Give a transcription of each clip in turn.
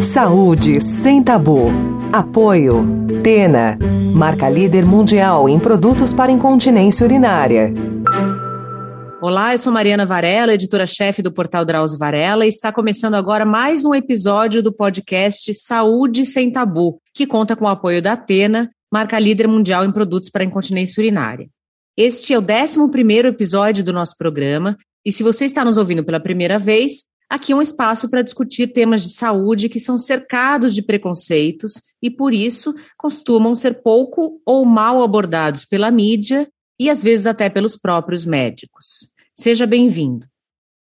Saúde sem tabu. Apoio. Tena. Marca líder mundial em produtos para incontinência urinária. Olá, eu sou Mariana Varela, editora-chefe do portal Drauzio Varela, e está começando agora mais um episódio do podcast Saúde Sem Tabu, que conta com o apoio da Atena, marca líder mundial em produtos para incontinência urinária. Este é o 11 episódio do nosso programa, e se você está nos ouvindo pela primeira vez, aqui é um espaço para discutir temas de saúde que são cercados de preconceitos e, por isso, costumam ser pouco ou mal abordados pela mídia e às vezes até pelos próprios médicos. Seja bem-vindo.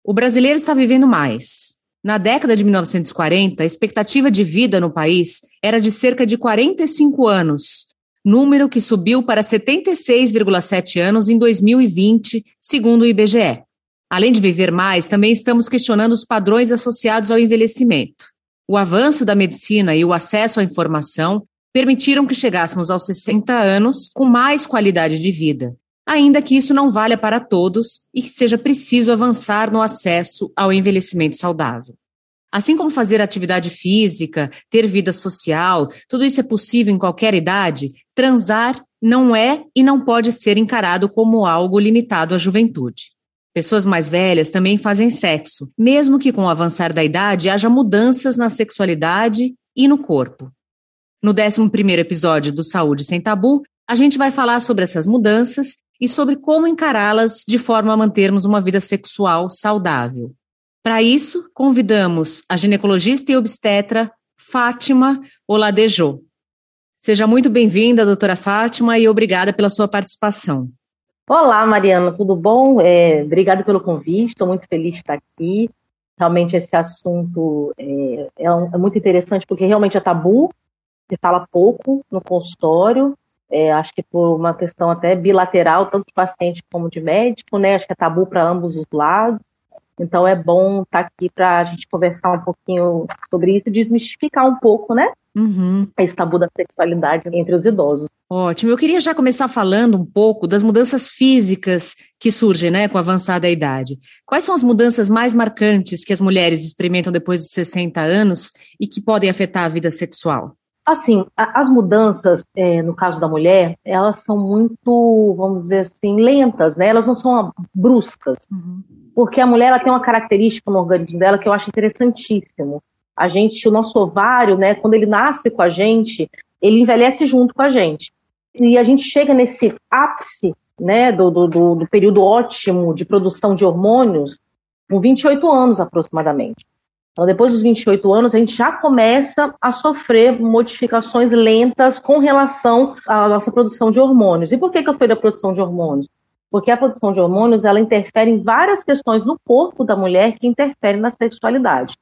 O brasileiro está vivendo mais. Na década de 1940, a expectativa de vida no país era de cerca de 45 anos, número que subiu para 76,7 anos em 2020, segundo o IBGE. Além de viver mais, também estamos questionando os padrões associados ao envelhecimento. O avanço da medicina e o acesso à informação permitiram que chegássemos aos 60 anos com mais qualidade de vida, ainda que isso não valha para todos e que seja preciso avançar no acesso ao envelhecimento saudável. Assim como fazer atividade física, ter vida social, tudo isso é possível em qualquer idade, transar não é e não pode ser encarado como algo limitado à juventude. Pessoas mais velhas também fazem sexo, mesmo que com o avançar da idade haja mudanças na sexualidade e no corpo. No 11 episódio do Saúde Sem Tabu, a gente vai falar sobre essas mudanças e sobre como encará-las de forma a mantermos uma vida sexual saudável. Para isso, convidamos a ginecologista e obstetra Fátima Oladejô. Seja muito bem-vinda, doutora Fátima, e obrigada pela sua participação. Olá, Mariana, tudo bom? É, obrigada pelo convite, estou muito feliz de estar aqui. Realmente esse assunto é, é, um, é muito interessante porque realmente é tabu, se fala pouco no consultório, é, acho que por uma questão até bilateral, tanto de paciente como de médico, né? Acho que é tabu para ambos os lados. Então é bom estar tá aqui para a gente conversar um pouquinho sobre isso desmistificar um pouco, né? Uhum. Esse tabu da sexualidade entre os idosos. Ótimo. Eu queria já começar falando um pouco das mudanças físicas que surgem, né, com a avançada idade. Quais são as mudanças mais marcantes que as mulheres experimentam depois dos 60 anos e que podem afetar a vida sexual? Assim, as mudanças, é, no caso da mulher, elas são muito, vamos dizer assim, lentas, né? Elas não são bruscas. Uhum. Porque a mulher ela tem uma característica no organismo dela que eu acho interessantíssimo. A gente, o nosso ovário, né, quando ele nasce com a gente, ele envelhece junto com a gente. E a gente chega nesse ápice, né, do, do, do período ótimo de produção de hormônios com 28 anos aproximadamente. Então, depois dos 28 anos, a gente já começa a sofrer modificações lentas com relação à nossa produção de hormônios. E por que, que eu falei da produção de hormônios? Porque a produção de hormônios ela interfere em várias questões no corpo da mulher que interferem na sexualidade.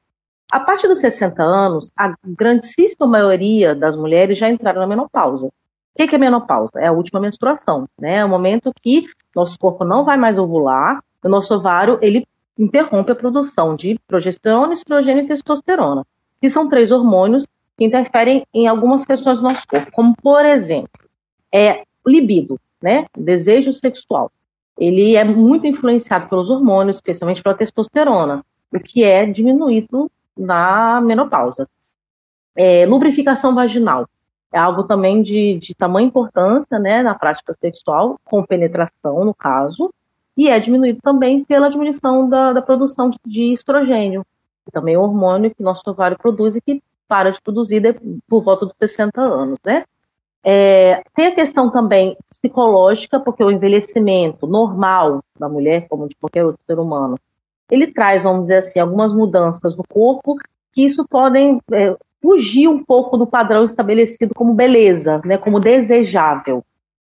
A partir dos 60 anos, a grandíssima maioria das mulheres já entraram na menopausa. O que é menopausa? É a última menstruação, né? É o momento que nosso corpo não vai mais ovular, o nosso ovário ele interrompe a produção de progesterona, estrogênio e testosterona, que são três hormônios que interferem em algumas questões do nosso corpo, como, por exemplo, é, o libido, né, desejo sexual. Ele é muito influenciado pelos hormônios, especialmente pela testosterona, o que é diminuído na menopausa. É, lubrificação vaginal é algo também de, de tamanha importância né, na prática sexual, com penetração, no caso, e é diminuído também pela diminuição da, da produção de, de estrogênio, que também é um hormônio que nosso ovário produz e que para de produzir de, por volta dos 60 anos, né? É, tem a questão também psicológica, porque o envelhecimento normal da mulher, como de qualquer outro ser humano, ele traz, vamos dizer assim, algumas mudanças no corpo que isso podem é, fugir um pouco do padrão estabelecido como beleza, né, como desejável.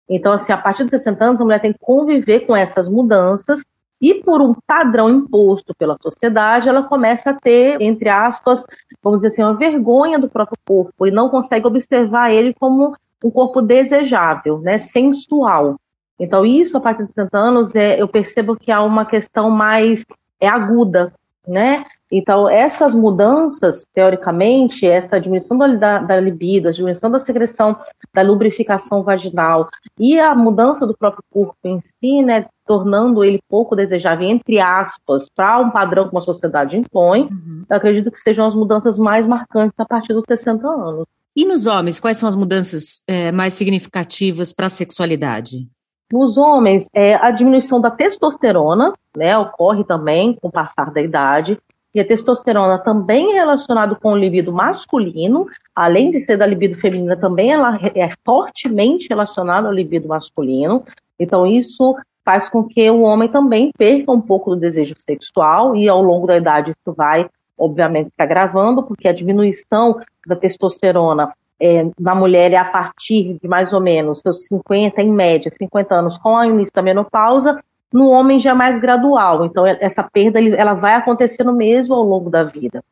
Então, assim, a partir dos 60 anos, a mulher tem que conviver com essas mudanças e por um padrão imposto pela sociedade, ela começa a ter, entre aspas, vamos dizer assim, uma vergonha do próprio corpo e não consegue observar ele como um corpo desejável, né, sensual. Então, isso, a partir dos 60 anos, é, eu percebo que há uma questão mais é aguda, né? Então, essas mudanças, teoricamente, essa diminuição da, da libido, a diminuição da secreção da lubrificação vaginal e a mudança do próprio corpo em si, né, tornando ele pouco desejável, entre aspas, para um padrão que uma sociedade impõe, uhum. eu acredito que sejam as mudanças mais marcantes a partir dos 60 anos. E nos homens, quais são as mudanças é, mais significativas para a sexualidade? Nos homens, é, a diminuição da testosterona, né, ocorre também com o passar da idade, e a testosterona também é relacionada com o libido masculino, além de ser da libido feminina, também ela é fortemente relacionada ao libido masculino. Então, isso faz com que o homem também perca um pouco do desejo sexual, e ao longo da idade isso vai, obviamente, se agravando, porque a diminuição da testosterona é, na mulher é a partir de mais ou menos seus 50, em média, 50 anos, com o início da menopausa, no homem já é mais gradual. Então, essa perda ela vai acontecendo mesmo ao longo da vida.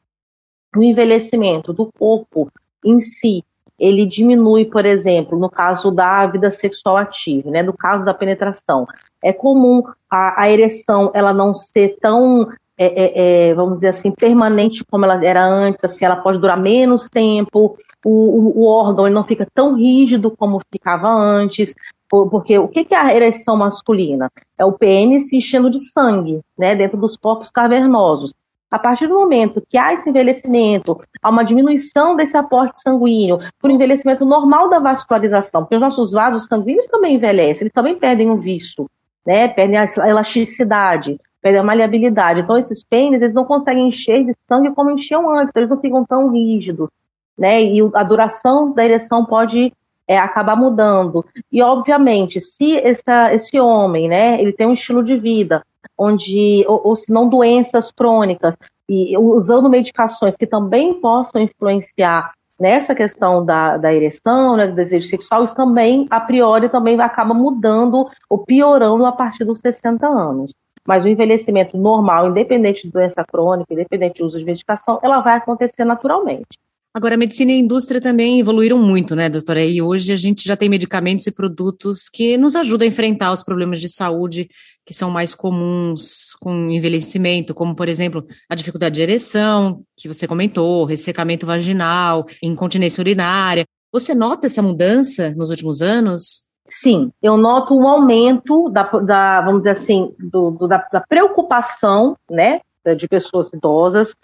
O envelhecimento do corpo em si, ele diminui, por exemplo, no caso da vida sexual ativa, né, no caso da penetração. É comum a, a ereção ela não ser tão, é, é, é, vamos dizer assim, permanente como ela era antes, assim, ela pode durar menos tempo, o, o, órgão ele não fica tão rígido como ficava antes, porque o que é a ereção masculina? É o pênis se enchendo de sangue, né, dentro dos corpos cavernosos. A partir do momento que há esse envelhecimento, há uma diminuição desse aporte sanguíneo, por envelhecimento normal da vascularização, porque os nossos vasos sanguíneos também envelhecem, eles também perdem o vício, né, perdem a elasticidade, perdem a maleabilidade. Então, esses pênis, eles não conseguem encher de sangue como enchiam antes, eles não ficam tão rígidos, né, e a duração da ereção pode é, acabar mudando. E, obviamente, se essa, esse homem, né, ele tem um estilo de vida onde, ou, ou se não doenças crônicas, e usando medicações que também possam influenciar nessa questão da, da ereção, né, do desejo sexual, isso também, a priori, também acaba mudando ou piorando a partir dos 60 anos. Mas o envelhecimento normal, independente de doença crônica, independente do uso de medicação, ela vai acontecer naturalmente. Agora, a medicina e a indústria também evoluíram muito, né, doutora? E hoje a gente já tem medicamentos e produtos que nos ajudam a enfrentar os problemas de saúde que são mais comuns com envelhecimento, como, por exemplo, a dificuldade de ereção, que você comentou, ressecamento vaginal, incontinência urinária. Você nota essa mudança nos últimos anos? Sim, eu noto um aumento da, da vamos dizer assim, do, do, da, da preocupação, né, de pessoas idosas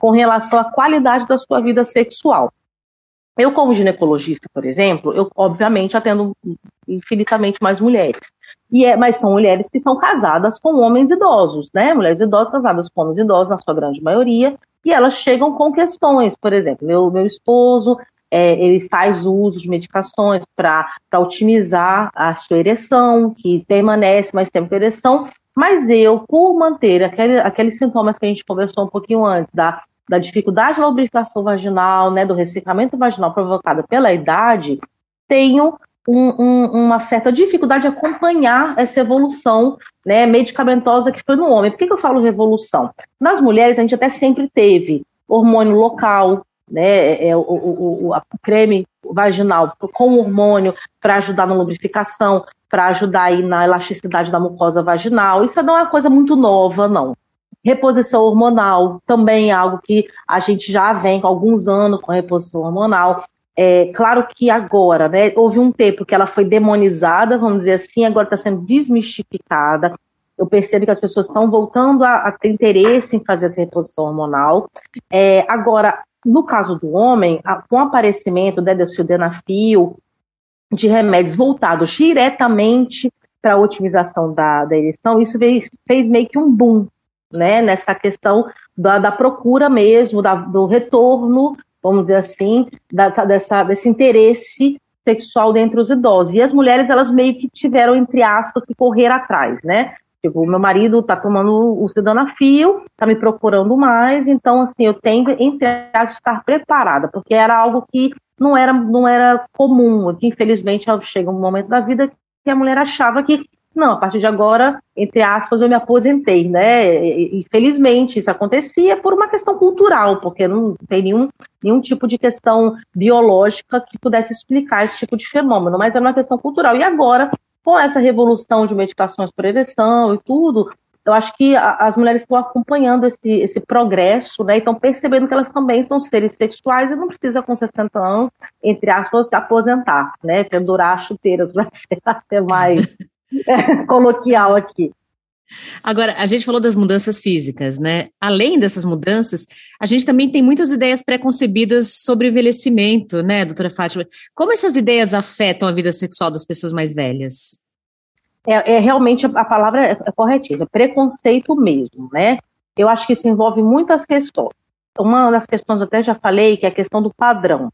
com relação à qualidade da sua vida sexual. Eu, como ginecologista, por exemplo, eu obviamente atendo infinitamente mais mulheres. E é, mas são mulheres que são casadas com homens idosos, né? Mulheres idosas casadas com homens idosos, na sua grande maioria, e elas chegam com questões, por exemplo, meu, meu esposo, é, ele faz uso de medicações para otimizar a sua ereção, que permanece mais tempo ereção, mas eu, por manter aquele, aqueles sintomas que a gente conversou um pouquinho antes, da da dificuldade da lubrificação vaginal, né, do ressecamento vaginal provocada pela idade, tenho um, um, uma certa dificuldade de acompanhar essa evolução né, medicamentosa que foi no homem. Por que, que eu falo revolução? Nas mulheres, a gente até sempre teve hormônio local, né, é, é o, o, o, a creme vaginal com hormônio para ajudar na lubrificação, para ajudar aí na elasticidade da mucosa vaginal. Isso não é uma coisa muito nova, não. Reposição hormonal também é algo que a gente já vem com alguns anos com reposição hormonal. É, claro que agora, né, houve um tempo que ela foi demonizada, vamos dizer assim, agora está sendo desmistificada. Eu percebo que as pessoas estão voltando a, a, ter interesse em fazer essa reposição hormonal. É, agora, no caso do homem, a, com o aparecimento né, do sildenafil, de remédios voltados diretamente para a otimização da, da ereção, isso fez, fez meio que um boom né, nessa questão da, da procura mesmo, da, do retorno, vamos dizer assim, da, dessa, desse interesse sexual dentre os idosos. E as mulheres, elas meio que tiveram, entre aspas, que correr atrás, né? Tipo, meu marido tá tomando o sildenafil, tá me procurando mais, então, assim, eu tenho, entre aspas, estar preparada, porque era algo que não era, não era comum, que infelizmente chega um momento da vida que a mulher achava que não, a partir de agora, entre aspas, eu me aposentei, né? Infelizmente, isso acontecia por uma questão cultural, porque não tem nenhum, nenhum tipo de questão biológica que pudesse explicar esse tipo de fenômeno, mas era uma questão cultural. E agora, com essa revolução de medicações por ereção e tudo, eu acho que as mulheres estão acompanhando esse, esse progresso, né? Estão percebendo que elas também são seres sexuais e não precisa com 60 anos, entre aspas, se aposentar, né? Pendurar chuteiras para ser mais coloquial aqui. Agora, a gente falou das mudanças físicas, né? Além dessas mudanças, a gente também tem muitas ideias preconcebidas sobre envelhecimento, né, doutora Fátima? Como essas ideias afetam a vida sexual das pessoas mais velhas? É, é realmente a palavra é, é corretiva, preconceito mesmo, né? Eu acho que isso envolve muitas questões. Uma das questões, eu até já falei, que é a questão do padrão.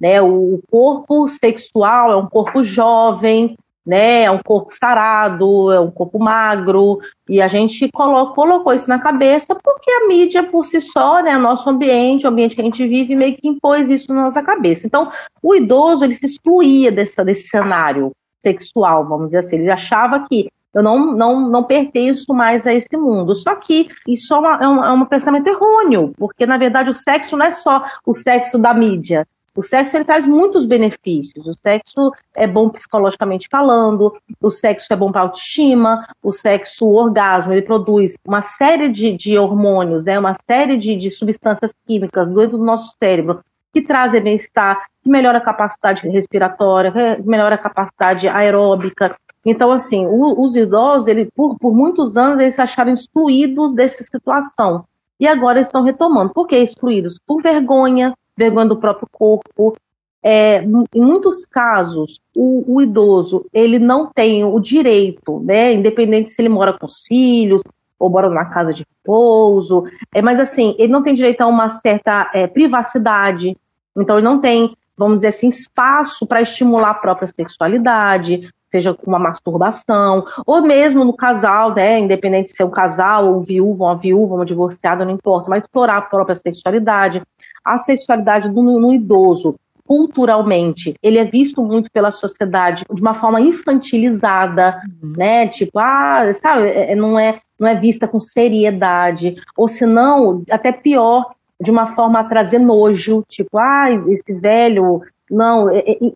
Né? O corpo sexual é um corpo jovem, né? É um corpo sarado, é um corpo magro, e a gente colocou, colocou isso na cabeça porque a mídia por si só, né, nosso ambiente, o ambiente que a gente vive, meio que impôs isso na nossa cabeça. Então, o idoso, ele se excluía dessa, desse cenário sexual, vamos dizer assim, ele achava que eu não, não, não pertenço mais a esse mundo. Só que isso é, uma, é, um, é um pensamento errôneo, porque, na verdade, o sexo não é só o sexo da mídia, o sexo ele traz muitos benefícios. O sexo é bom psicologicamente falando, o sexo é bom para autoestima, o sexo, o orgasmo, ele produz uma série de, de hormônios, né, uma série de, de substâncias químicas dentro do nosso cérebro que trazem bem-estar, que melhora a capacidade respiratória, melhora a capacidade aeróbica. Então, assim, o, os idosos, ele, por, por muitos anos, eles se acharam excluídos dessa situação. E agora estão retomando. Por que excluídos? Por vergonha, vergonha do próprio corpo. É, em muitos casos, o, o, idoso ele não tem o direito, né, independente se ele mora com os filhos ou mora numa casa de repouso, é, mas assim, ele não tem direito a uma certa é, privacidade, então ele não tem, vamos dizer assim, espaço para estimular a própria sexualidade, seja com uma masturbação, ou mesmo no casal, né, independente se é um casal, ou viúvo, uma viúva, uma divorciada, não importa, mas explorar a própria sexualidade a sexualidade do, no idoso culturalmente, ele é visto muito pela sociedade de uma forma infantilizada, uhum. né? Tipo, ah, sabe, é, é, não é, não é vista com seriedade, ou se não, até pior, de uma forma a trazer nojo, tipo, ah, esse velho, não,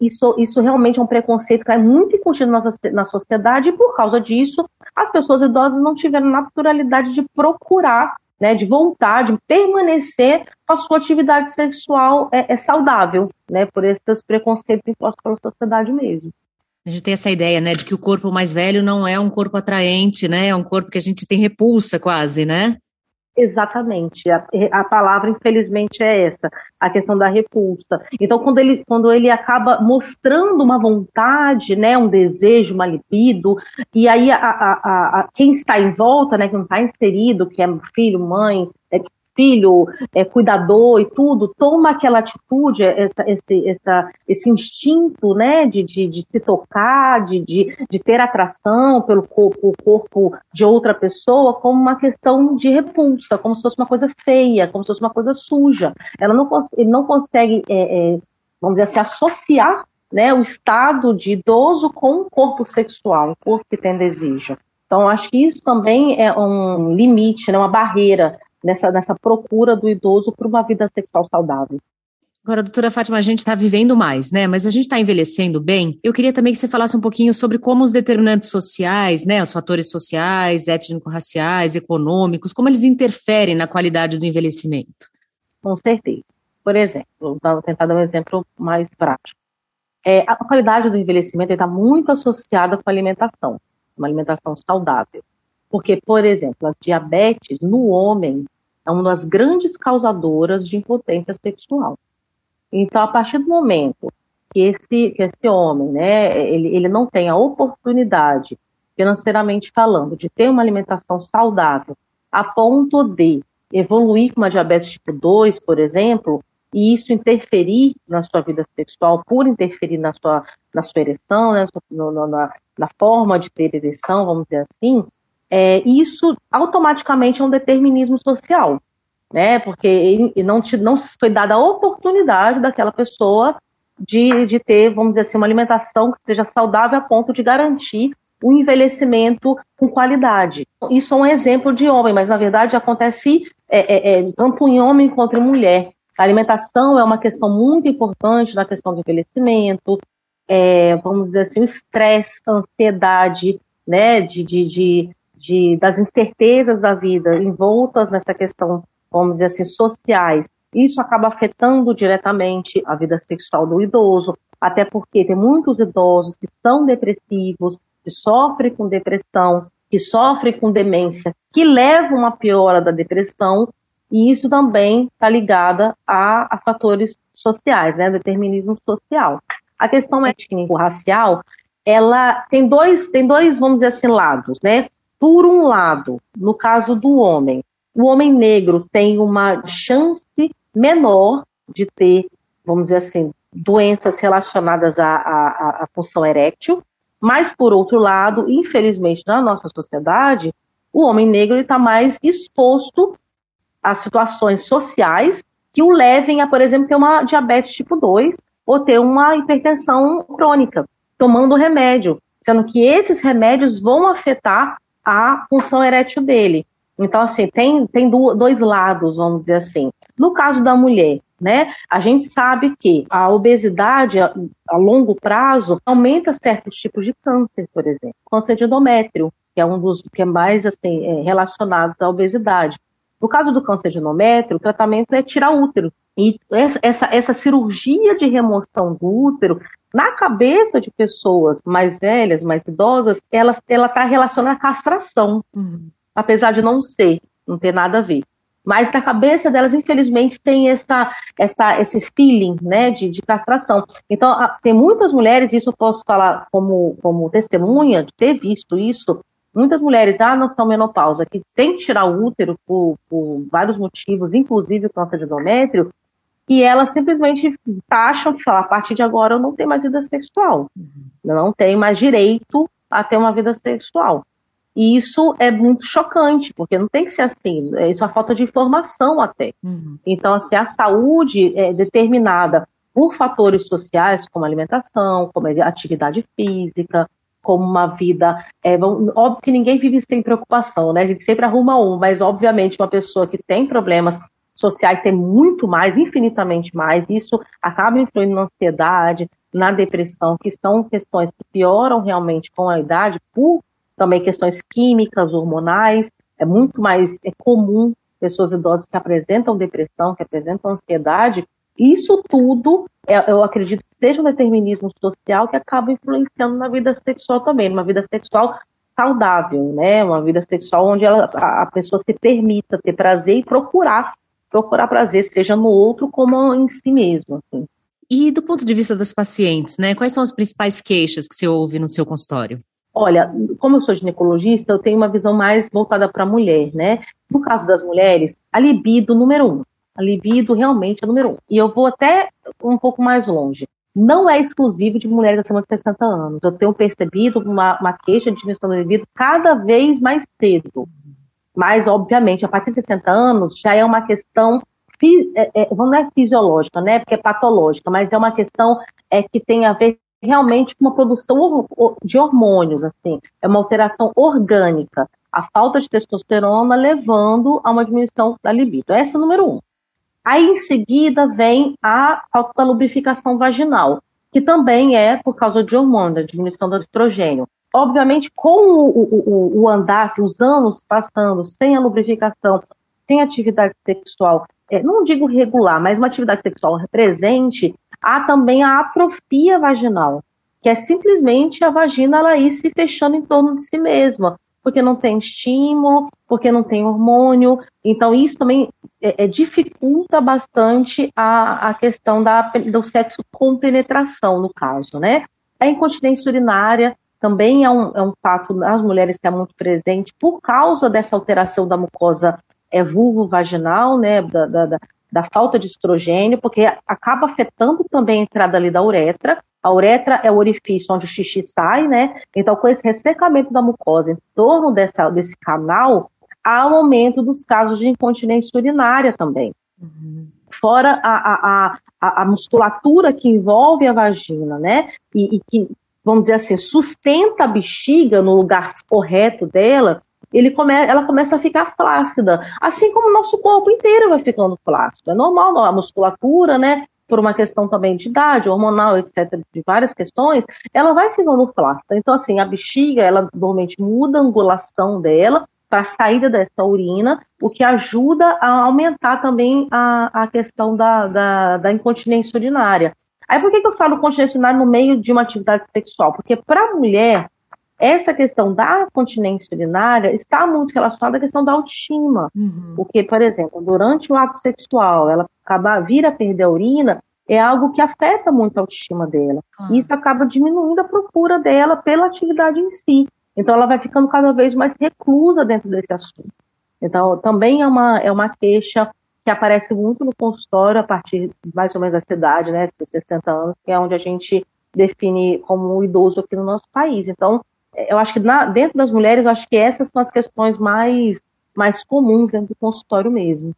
isso, isso realmente é um preconceito que é muito incontido na, na sociedade, e por causa disso, as pessoas idosas não tiveram naturalidade de procurar né, de voltar, de permanecer com a sua atividade sexual é, é saudável, né, por esses preconceitos impostos pela sociedade mesmo. A gente tem essa ideia, né, de que o corpo mais velho não é um corpo atraente, né, é um corpo que a gente tem repulsa quase, né? Exatamente. A, a, palavra, infelizmente, é essa, a questão da repulsa. Então, quando ele, quando ele acaba mostrando uma vontade, né, um desejo, uma libido, e aí a, a, a quem está em volta, né, que não está inserido, que é filho, mãe, filho é, cuidador e tudo, toma aquela atitude, essa, esse, essa, esse instinto né, de, de, de se tocar, de, de, de, ter atração pelo corpo, corpo de outra pessoa, como uma questão de repulsa, como se fosse uma coisa feia, como se fosse uma coisa suja. Ela não, ele não consegue, é, é, vamos dizer assim, associar né, o estado de idoso com o corpo sexual, o corpo que tem desejo. Então, acho que isso também é um limite, né, uma barreira nessa, nessa procura do idoso por uma vida sexual saudável. Agora, doutora Fátima, a gente está vivendo mais, né? Mas a gente está envelhecendo bem. Eu queria também que você falasse um pouquinho sobre como os determinantes sociais, né? Os fatores sociais, étnico-raciais, econômicos, como eles interferem na qualidade do envelhecimento. Com certeza. Por exemplo, vou tentar dar um exemplo mais prático. É, a qualidade do envelhecimento está muito associada com a alimentação, uma alimentação saudável. Porque, por exemplo, a diabetes no homem é uma das grandes causadoras de impotência sexual. Então, a partir do momento que esse, que esse homem, né, ele, ele não tem a oportunidade, financeiramente falando, de ter uma alimentação saudável, a ponto de evoluir com uma diabetes tipo 2, por exemplo, e isso interferir na sua vida sexual, por interferir na sua, na sua ereção, né, na, na, na forma de ter ereção, vamos dizer assim, é, isso automaticamente é um determinismo social, né? Porque não, te, não foi dada a oportunidade daquela pessoa de, de ter, vamos dizer assim, uma alimentação que seja saudável a ponto de garantir o envelhecimento com qualidade. Isso é um exemplo de homem, mas na verdade acontece é, é, é, tanto em homem quanto em mulher. A alimentação é uma questão muito importante na questão do envelhecimento, é, vamos dizer assim, o estresse, a ansiedade, né, de, de, de de, das incertezas da vida envoltas nessa questão, vamos dizer assim, sociais, isso acaba afetando diretamente a vida sexual do idoso, até porque tem muitos idosos que são depressivos, que sofrem com depressão, que sofrem com demência, que levam a piora da depressão, e isso também está ligada a, a, fatores sociais, né, determinismo social. A questão étnico-racial, ela tem dois, tem dois, vamos dizer assim, lados, né? Por um lado, no caso do homem, o homem negro tem uma chance menor de ter, vamos dizer assim, doenças relacionadas à, à, à função erétil, mas, por outro lado, infelizmente, na nossa sociedade, o homem negro está mais exposto a situações sociais que o levem a, por exemplo, ter uma diabetes tipo 2 ou ter uma hipertensão crônica, tomando remédio, sendo que esses remédios vão afetar a função erétil dele. Então, assim, tem, tem dois lados, vamos dizer assim. No caso da mulher, né, a gente sabe que a obesidade a, a longo prazo aumenta certos tipos de câncer, por exemplo. Câncer de endométrio, que é um dos que é mais assim, é, relacionados à obesidade. No caso do câncer de endométrio, o tratamento é tirar útero. E essa, essa, cirurgia de remoção do útero, na cabeça de pessoas mais velhas, mais idosas, ela está relacionada à castração. Uhum apesar de não ser, não ter nada a ver. Mas na cabeça delas, infelizmente, tem essa, essa, esse feeling né, de, de castração. Então, tem muitas mulheres, isso eu posso falar como, como testemunha, de ter visto isso, muitas mulheres da noção menopausa que tem que tirar o útero por, por vários motivos, inclusive o câncer de endométrio, e elas simplesmente acham que falam, a partir de agora eu não tenho mais vida sexual, uhum. não tenho mais direito a ter uma vida sexual. E isso é muito chocante, porque não tem que ser assim. É, isso é falta de informação até. Uhum. Então, assim, a saúde é determinada por fatores sociais, como alimentação, como atividade física, como uma vida. É, óbvio que ninguém vive sem preocupação, né? A gente sempre arruma um, mas obviamente uma pessoa que tem problemas sociais tem muito mais, infinitamente mais. Isso acaba influindo na ansiedade, na depressão, que são questões que pioram realmente com a idade por também questões químicas, hormonais. É muito mais é comum pessoas idosas que apresentam depressão, que apresentam ansiedade. Isso tudo, eu acredito que seja um determinismo social que acaba influenciando na vida sexual também, numa vida sexual saudável, né? Uma vida sexual onde ela, a pessoa se permita ter prazer e procurar procurar prazer, seja no outro como em si mesmo. Assim. E do ponto de vista dos pacientes, né? Quais são as principais queixas que você ouve no seu consultório? Olha, como eu sou ginecologista, eu tenho uma visão mais voltada para a mulher, né? No caso das mulheres, a libido número um. A libido realmente é número um. E eu vou até um pouco mais longe. Não é exclusivo de mulheres acima de 60 anos. Eu tenho percebido uma, uma queixa de diminuição do libido cada vez mais cedo. Mas, obviamente, a partir de 60 anos já é uma questão é, é, não é fisiológica, né? Porque é patológica, mas é uma questão é, que tem a ver realmente uma produção de hormônios, assim, é uma alteração orgânica. A falta de testosterona levando a uma diminuição da libido. Essa é o número um. Aí, em seguida, vem a falta da lubrificação vaginal, que também é por causa de hormônio, da diminuição do estrogênio. Obviamente, com o, o, o andar, assim, os anos passando sem a lubrificação, sem atividade sexual, é, não digo regular, mas uma atividade sexual presente, há também a atrofia vaginal, que é simplesmente a vagina ela ir se fechando em torno de si mesma, porque não tem estímulo, porque não tem hormônio. Então, isso também é, é, dificulta bastante a, a questão da, do sexo com penetração, no caso, né? A incontinência urinária também é um, é um fato nas mulheres que é muito presente por causa dessa alteração da mucosa é, vulvo-vaginal, né, da, da, da falta de estrogênio, porque acaba afetando também a entrada ali da uretra. A uretra é o orifício onde o xixi sai, né? Então, com esse ressecamento da mucosa em torno dessa, desse canal, há um aumento dos casos de incontinência urinária também. Uhum. Fora a, a, a, a, musculatura que envolve a vagina, né? E, e que, vamos dizer assim, sustenta a bexiga no lugar correto dela, ele come, ela começa a ficar flácida, assim como o nosso corpo inteiro vai ficando flácido. É normal, a musculatura, né? Por uma questão também de idade, hormonal, etc., de várias questões, ela vai ficando flácida. Então, assim, a bexiga, ela normalmente muda a angulação dela para a saída dessa urina, o que ajuda a aumentar também a, a questão da, da, da incontinência urinária. Aí, por que, que eu falo continência urinária no meio de uma atividade sexual? Porque para a mulher, essa questão da continência urinária está muito relacionada à questão da autoestima. Uhum. Porque, por exemplo, durante o ato sexual, ela acaba vir a perder a urina, é algo que afeta muito a autoestima dela. Uhum. Isso acaba diminuindo a procura dela pela atividade em si. Então, ela vai ficando cada vez mais reclusa dentro desse assunto. Então, também é uma, é uma queixa que aparece muito no consultório a partir mais ou menos da idade, né, 60 anos, que é onde a gente define como idoso aqui no nosso país. Então, eu acho que na, dentro das mulheres, eu acho que essas são as questões mais, mais comuns dentro do consultório mesmo.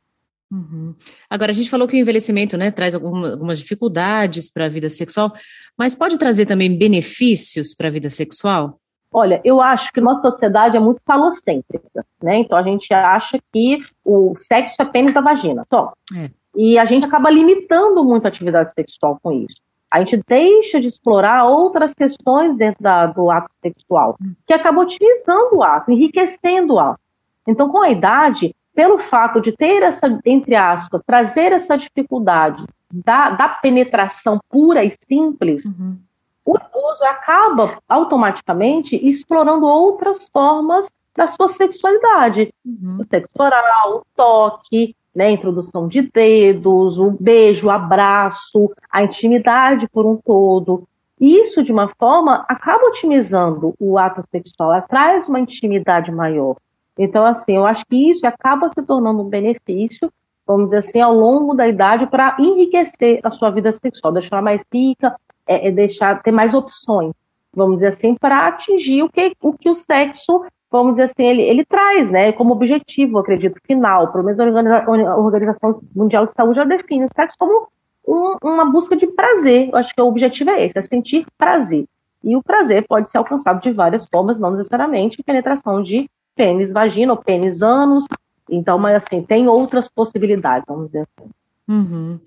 Uhum. Agora, a gente falou que o envelhecimento né, traz algumas, algumas dificuldades para a vida sexual, mas pode trazer também benefícios para a vida sexual? Olha, eu acho que nossa sociedade é muito falocêntrica, né? Então a gente acha que o sexo é pênis da vagina, só. É. E a gente acaba limitando muito a atividade sexual com isso. A gente deixa de explorar outras questões dentro da, do ato sexual, que acaba otimizando o ato, enriquecendo o ato. Então, com a idade, pelo fato de ter essa, entre aspas, trazer essa dificuldade da, da penetração pura e simples, uhum. o idoso acaba automaticamente explorando outras formas da sua sexualidade. Uhum. O sexo oral, o toque, né, introdução de dedos, o beijo, o abraço, a intimidade por um todo. Isso, de uma forma, acaba otimizando o ato sexual, traz uma intimidade maior. Então, assim, eu acho que isso acaba se tornando um benefício, vamos dizer assim, ao longo da idade para enriquecer a sua vida sexual, deixar mais rica, é, é deixar ter mais opções, vamos dizer assim, para atingir o que, o que o sexo vamos dizer assim, ele, ele traz, né, como objetivo, acredito, final, pelo menos a Organização Mundial de Saúde já define o sexo como um, uma busca de prazer. Eu acho que o objetivo é esse, é sentir prazer. E o prazer pode ser alcançado de várias formas, não necessariamente penetração de pênis vagina ou pênis ânus. Então, mas assim, tem outras possibilidades, vamos dizer assim. Uhum.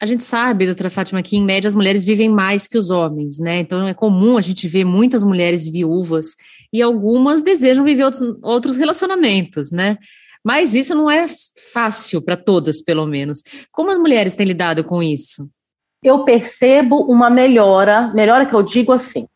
A gente sabe, doutora Fátima, que em média as mulheres vivem mais que os homens, né? Então é comum a gente ver muitas mulheres viúvas e algumas desejam viver outros, outros relacionamentos, né? Mas isso não é fácil para todas, pelo menos. Como as mulheres têm lidado com isso? Eu percebo uma melhora, melhora que eu digo assim,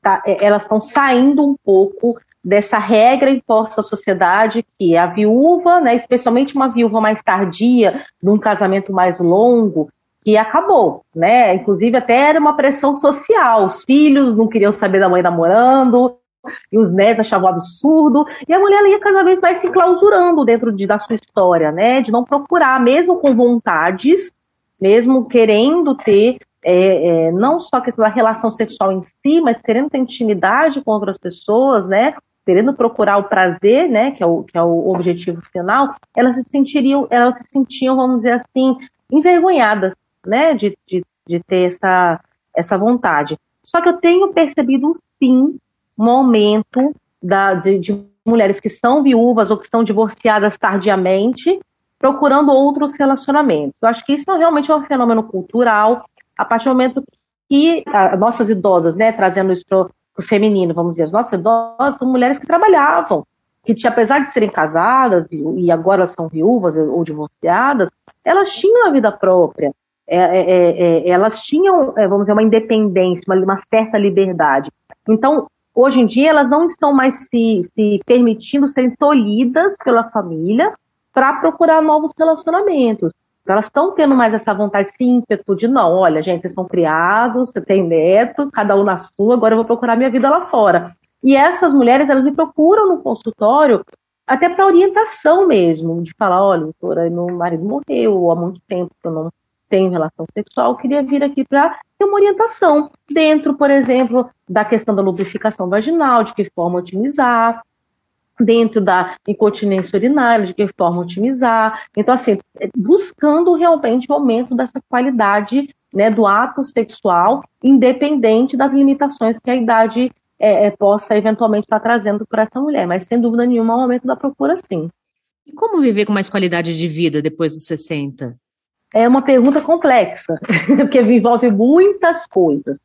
tá? É, elas estão saindo um pouco dessa regra imposta à sociedade que a viúva, né, especialmente uma viúva mais tardia, num casamento mais longo, que acabou, né? Inclusive até era uma pressão social. Os filhos não queriam saber da mãe namorando, e os netos achavam absurdo, e a mulher ia cada vez mais se clausurando dentro de, da sua história, né? De não procurar, mesmo com vontades, mesmo querendo ter é, é, não só a relação sexual em si, mas querendo ter intimidade com outras pessoas, né? Querendo procurar o prazer, né? Que é o, que é o objetivo final, elas se sentiriam, elas se sentiam, vamos dizer assim, envergonhadas, né? De, de, de ter essa, essa vontade. Só que eu tenho percebido sim momento da, de, de mulheres que são viúvas ou que estão divorciadas tardiamente, procurando outros relacionamentos. Eu acho que isso realmente é um fenômeno cultural. A partir do momento que as nossas idosas, né, trazendo isso para o feminino, vamos dizer, as nossas idosas são mulheres que trabalhavam, que apesar de serem casadas e agora são viúvas ou divorciadas, elas tinham a vida própria. É, é, é, é elas tinham, é, vamos dizer, uma independência, uma, uma certa liberdade. Então, Hoje em dia, elas não estão mais se, se permitindo serem tolhidas pela família para procurar novos relacionamentos. Elas estão tendo mais essa vontade, esse ímpeto de não, olha, gente, vocês são criados, você tem neto, cada um na sua, agora eu vou procurar minha vida lá fora. E essas mulheres, elas me procuram no consultório até para orientação mesmo, de falar, olha, doutora, meu marido morreu há muito tempo eu não tenho relação sexual, queria vir aqui para ter uma orientação dentro, por exemplo, da questão da lubrificação vaginal, de que forma otimizar, dentro da incontinência urinária, de que forma otimizar. Então, assim, buscando realmente o aumento dessa qualidade né, do ato sexual, independente das limitações que a idade é, é, possa eventualmente estar trazendo para essa mulher. Mas, sem dúvida nenhuma, é um aumento da procura, sim. E como viver com mais qualidade de vida depois dos 60? É uma pergunta complexa, porque envolve muitas coisas.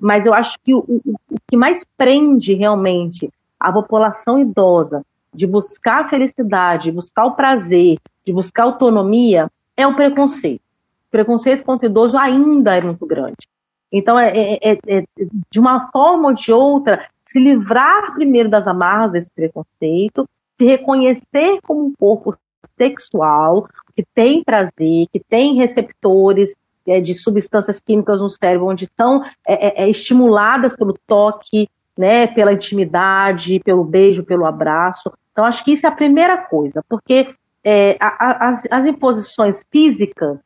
Mas eu acho que o, o, o que mais prende realmente a população idosa de buscar a felicidade, de buscar o prazer, de buscar autonomia, é o preconceito. O preconceito contra o idoso ainda é muito grande. Então, é, é, é, é, de uma forma ou de outra, se livrar primeiro das amarras desse preconceito, se reconhecer como um corpo sexual, que tem prazer, que tem receptores é, de substâncias químicas no cérebro, onde são é, é, é, estimuladas pelo toque, né, pela intimidade, pelo beijo, pelo abraço. Então, acho que isso é a primeira coisa, porque é, a, a, as, as imposições físicas,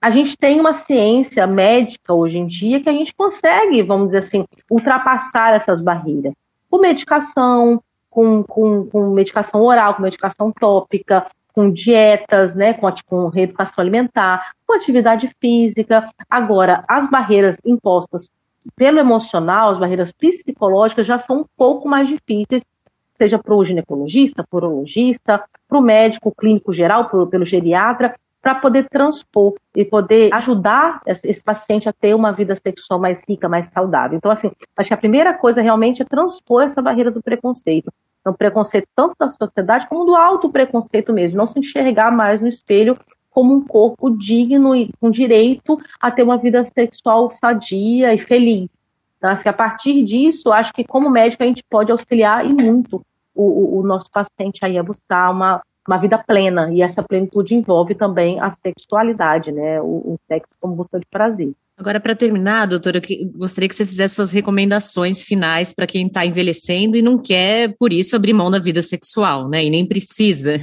a gente tem uma ciência médica hoje em dia que a gente consegue, vamos dizer assim, ultrapassar essas barreiras. Com medicação, com, com, com medicação oral, com medicação tópica, com dietas, né, com, com reeducação alimentar, com atividade física. Agora, as barreiras impostas pelo emocional, as barreiras psicológicas já são um pouco mais difíceis, seja para o ginecologista, para o urologista, para o médico clínico geral, pro, pelo geriatra, para poder transpor e poder ajudar esse paciente a ter uma vida sexual mais rica, mais saudável. Então, assim, acho que a primeira coisa realmente é transpor essa barreira do preconceito. Então, preconceito tanto da sociedade como do alto preconceito mesmo, não se enxergar mais no espelho como um corpo digno e com direito a ter uma vida sexual sadia e feliz. Então, assim, a partir disso, acho que como médico a gente pode auxiliar e muito o, o nosso paciente aí a buscar uma, uma vida plena, e essa plenitude envolve também a sexualidade, né, o, o sexo como busca de prazer. Agora, para terminar, doutora, eu gostaria que você fizesse suas recomendações finais para quem está envelhecendo e não quer, por isso, abrir mão da vida sexual, né? E nem precisa.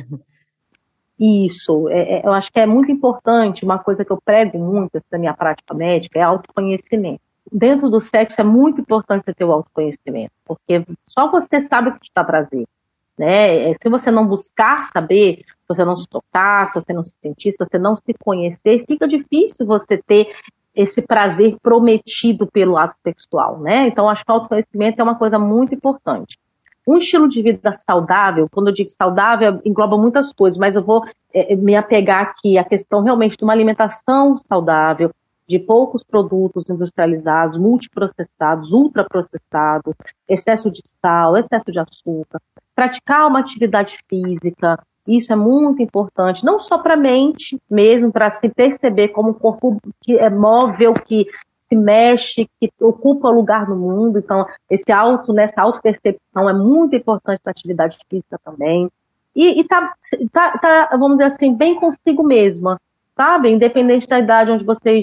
Isso, é, é, eu acho que é muito importante, uma coisa que eu prego muito na minha prática médica é autoconhecimento. Dentro do sexo é muito importante você ter o autoconhecimento, porque só você sabe o que te dá. Né? É, se você não buscar saber, se você não se tocar, se você não se sentir, se você não se conhecer, fica difícil você ter esse prazer prometido pelo ato sexual, né? Então, acho que o autoconhecimento é uma coisa muito importante. Um estilo de vida saudável, quando eu digo saudável, engloba muitas coisas, mas eu vou é, me apegar aqui à questão realmente de uma alimentação saudável, de poucos produtos industrializados, multiprocessados, ultraprocessados, excesso de sal, excesso de açúcar, praticar uma atividade física, isso é muito importante, não só para a mente mesmo, para se perceber como um corpo que é móvel, que se mexe, que ocupa lugar no mundo. Então, esse auto, nessa auto-percepção é muito importante na atividade física também. E, e tá, tá, tá, vamos dizer assim, bem consigo mesma, sabe? Independente da idade onde você,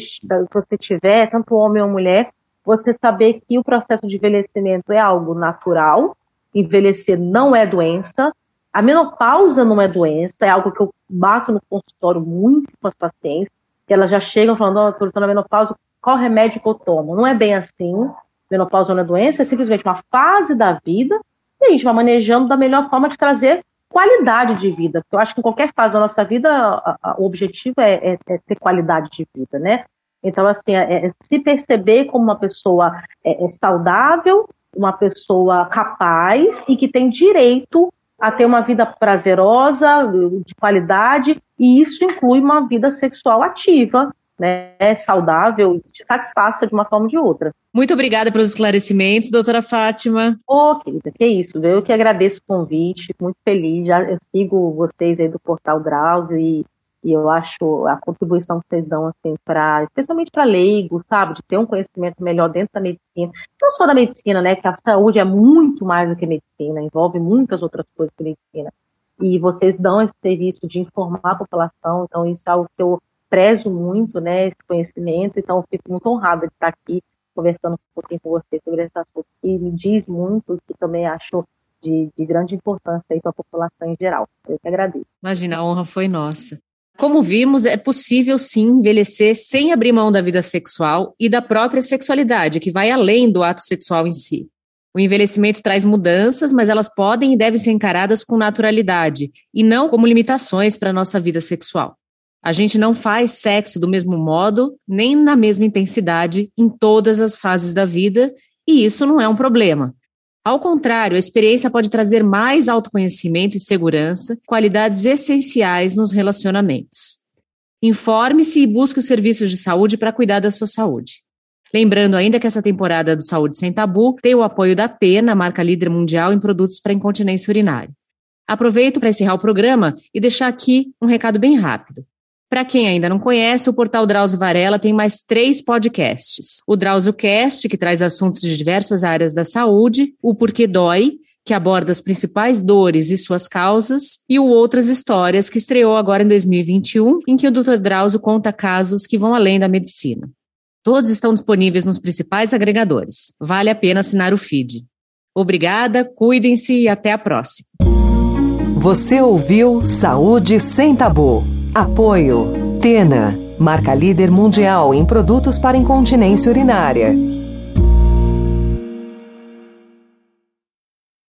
você tiver, tanto homem ou mulher, você saber que o processo de envelhecimento é algo natural, envelhecer não é doença, a menopausa não é doença, é algo que eu bato no consultório muito com as pacientes, que elas já chegam falando, ó, estou na menopausa, qual remédio que eu tomo? Não é bem assim, menopausa não é doença, é simplesmente uma fase da vida, e a gente vai manejando da melhor forma de trazer qualidade de vida, porque eu acho que em qualquer fase da nossa vida, a, a, o objetivo é, é, é, ter qualidade de vida, né? Então, assim, é, é se perceber como uma pessoa é, é saudável, uma pessoa capaz e que tem direito a ter uma vida prazerosa, de qualidade, e isso inclui uma vida sexual ativa, né, saudável, te satisfaça de uma forma ou de outra. Muito obrigada pelos esclarecimentos, doutora Fátima. Ô, oh, querida, que isso, eu que agradeço o convite, muito feliz, já eu sigo vocês aí do Portal Drauzio e e eu acho a contribuição que vocês dão, assim, para, especialmente para leigos, sabe, de ter um conhecimento melhor dentro da medicina. Não só da medicina, né, que a saúde é muito mais do que medicina, envolve muitas outras coisas que medicina. E vocês dão esse serviço de informar a população, então isso é algo que eu prezo muito, né, esse conhecimento, então eu fico muito honrada de estar aqui conversando um pouquinho com vocês sobre esse assunto que me diz muito, que também acho de, de grande importância para a população em geral. Eu que agradeço. Imagina, a honra foi nossa. Como vimos, é possível sim envelhecer sem abrir mão da vida sexual e da própria sexualidade, que vai além do ato sexual em si. O envelhecimento traz mudanças, mas elas podem e devem ser encaradas com naturalidade e não como limitações para a nossa vida sexual. A gente não faz sexo do mesmo modo, nem na mesma intensidade, em todas as fases da vida, e isso não é um problema. Ao contrário, a experiência pode trazer mais autoconhecimento e segurança, qualidades essenciais nos relacionamentos. Informe-se e busque os serviços de saúde para cuidar da sua saúde. Lembrando ainda que essa temporada do Saúde Sem Tabu tem o apoio da Tena, marca líder mundial em produtos para incontinência urinária. Aproveito para encerrar o programa e deixar aqui um recado bem rápido. Para quem ainda não conhece, o portal Drauzio Varela tem mais três podcasts. O Drauzio Cast, que traz assuntos de diversas áreas da saúde, o Porquê Dói, que aborda as principais dores e suas causas, e o Outras Histórias, que estreou agora em 2021, em que o Dr. Drauzio conta casos que vão além da medicina. Todos estão disponíveis nos principais agregadores. Vale a pena assinar o feed. Obrigada, cuidem-se e até a próxima. Você ouviu Saúde Sem Tabu. Apoio. Tena, marca líder mundial em produtos para incontinência urinária.